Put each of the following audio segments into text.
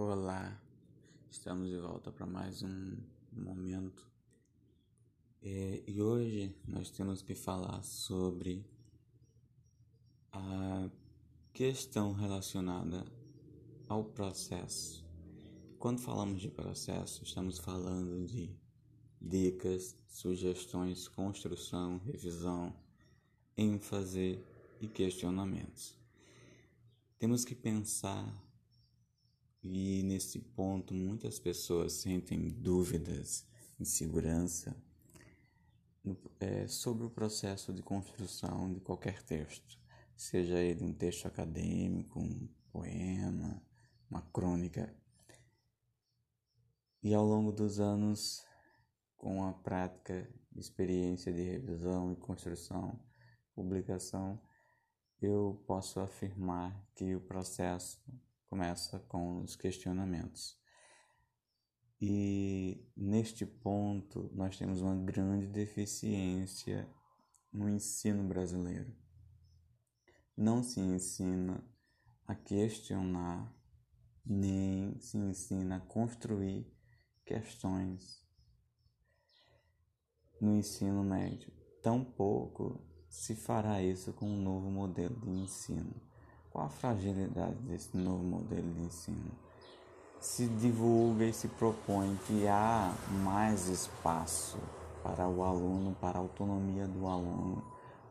Olá, estamos de volta para mais um momento é, e hoje nós temos que falar sobre a questão relacionada ao processo. Quando falamos de processo, estamos falando de dicas, sugestões, construção, revisão, ênfase e questionamentos. Temos que pensar e nesse ponto muitas pessoas sentem dúvidas, insegurança é, sobre o processo de construção de qualquer texto, seja ele um texto acadêmico, um poema, uma crônica. E ao longo dos anos, com a prática, experiência de revisão e construção, publicação, eu posso afirmar que o processo começa com os questionamentos. E neste ponto nós temos uma grande deficiência no ensino brasileiro. Não se ensina a questionar, nem se ensina a construir questões no ensino médio. Tampouco se fará isso com um novo modelo de ensino. Qual a fragilidade desse novo modelo de ensino? Se divulga e se propõe que há mais espaço para o aluno, para a autonomia do aluno,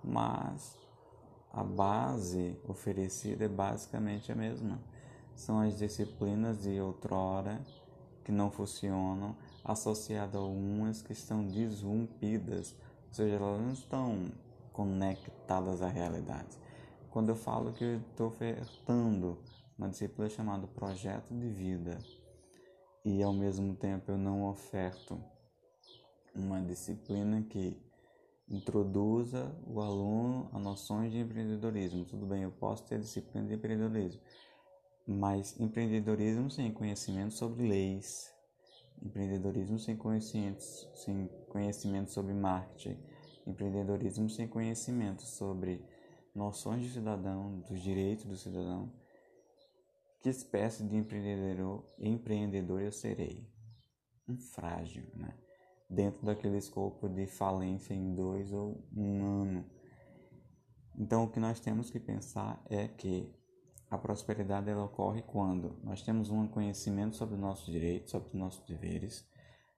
mas a base oferecida é basicamente a mesma. São as disciplinas de outrora que não funcionam, associadas a umas que estão desrompidas, ou seja, elas não estão conectadas à realidade. Quando eu falo que estou ofertando uma disciplina chamada Projeto de Vida e ao mesmo tempo eu não oferto uma disciplina que introduza o aluno a noções de empreendedorismo. Tudo bem, eu posso ter disciplina de empreendedorismo, mas empreendedorismo sem conhecimento sobre leis, empreendedorismo sem conhecimento, sem conhecimento sobre marketing, empreendedorismo sem conhecimento sobre noções de cidadão, dos direitos do cidadão, que espécie de empreendedor, empreendedor eu serei? Um frágil, né? Dentro daquele escopo de falência em dois ou um ano. Então, o que nós temos que pensar é que a prosperidade ela ocorre quando nós temos um conhecimento sobre os nossos direitos, sobre os nossos deveres,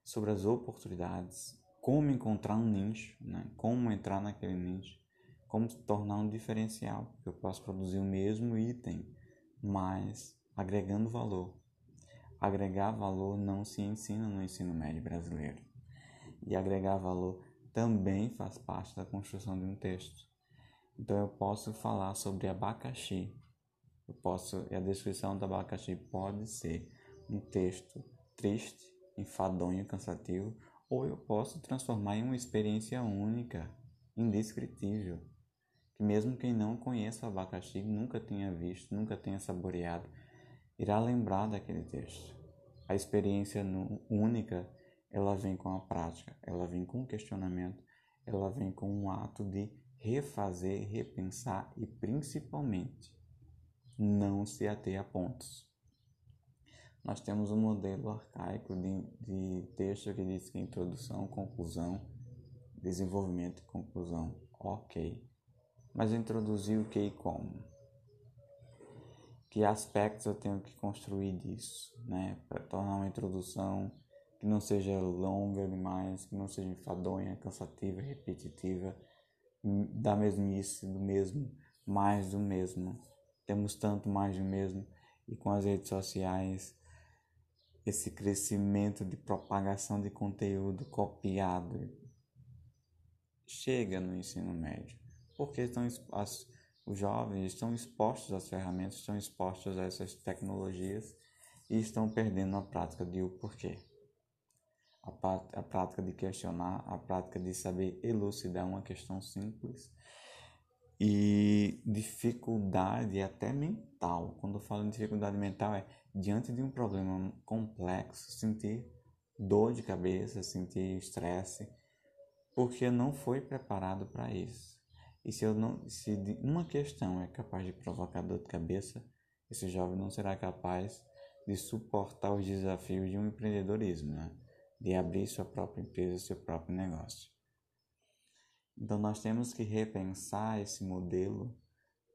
sobre as oportunidades, como encontrar um nicho, né? como entrar naquele nicho, como tornar um diferencial, eu posso produzir o mesmo item, mas agregando valor. Agregar valor não se ensina no ensino médio brasileiro. E agregar valor também faz parte da construção de um texto. Então eu posso falar sobre abacaxi. Eu posso, e a descrição do abacaxi pode ser um texto triste, enfadonho, cansativo, ou eu posso transformar em uma experiência única, indescritível que mesmo quem não conheça o abacaxi, nunca tenha visto, nunca tenha saboreado, irá lembrar daquele texto. A experiência única, ela vem com a prática, ela vem com o questionamento, ela vem com um ato de refazer, repensar e principalmente não se ater a pontos. Nós temos um modelo arcaico de, de texto que diz que introdução, conclusão, desenvolvimento e conclusão. Ok mas introduzir o que e como. Que aspectos eu tenho que construir disso, né? Para tornar uma introdução que não seja longa demais, que não seja enfadonha, cansativa, repetitiva, da mesmice, do mesmo, mais do mesmo. Temos tanto mais do mesmo e com as redes sociais esse crescimento de propagação de conteúdo copiado chega no ensino médio porque estão, as, os jovens estão expostos às ferramentas, estão expostos a essas tecnologias e estão perdendo a prática de o porquê. A, a prática de questionar, a prática de saber elucidar uma questão simples e dificuldade até mental. Quando eu falo em dificuldade mental é diante de um problema complexo, sentir dor de cabeça, sentir estresse, porque não foi preparado para isso. E se, eu não, se uma questão é capaz de provocar dor de cabeça, esse jovem não será capaz de suportar os desafios de um empreendedorismo, né? de abrir sua própria empresa, seu próprio negócio. Então, nós temos que repensar esse modelo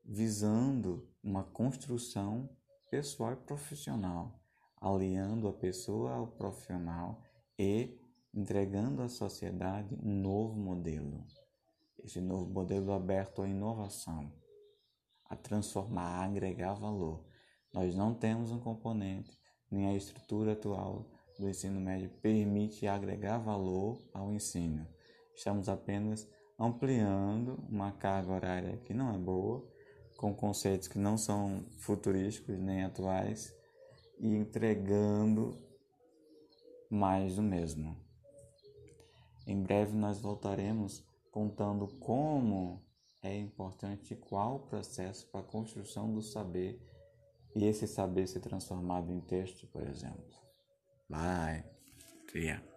visando uma construção pessoal e profissional, aliando a pessoa ao profissional e entregando à sociedade um novo modelo. Esse novo modelo aberto à inovação, a transformar, a agregar valor. Nós não temos um componente, nem a estrutura atual do ensino médio permite agregar valor ao ensino. Estamos apenas ampliando uma carga horária que não é boa, com conceitos que não são futurísticos nem atuais e entregando mais do mesmo. Em breve nós voltaremos contando como é importante qual o processo para a construção do saber e esse saber ser transformado em texto, por exemplo. Bye. Ya.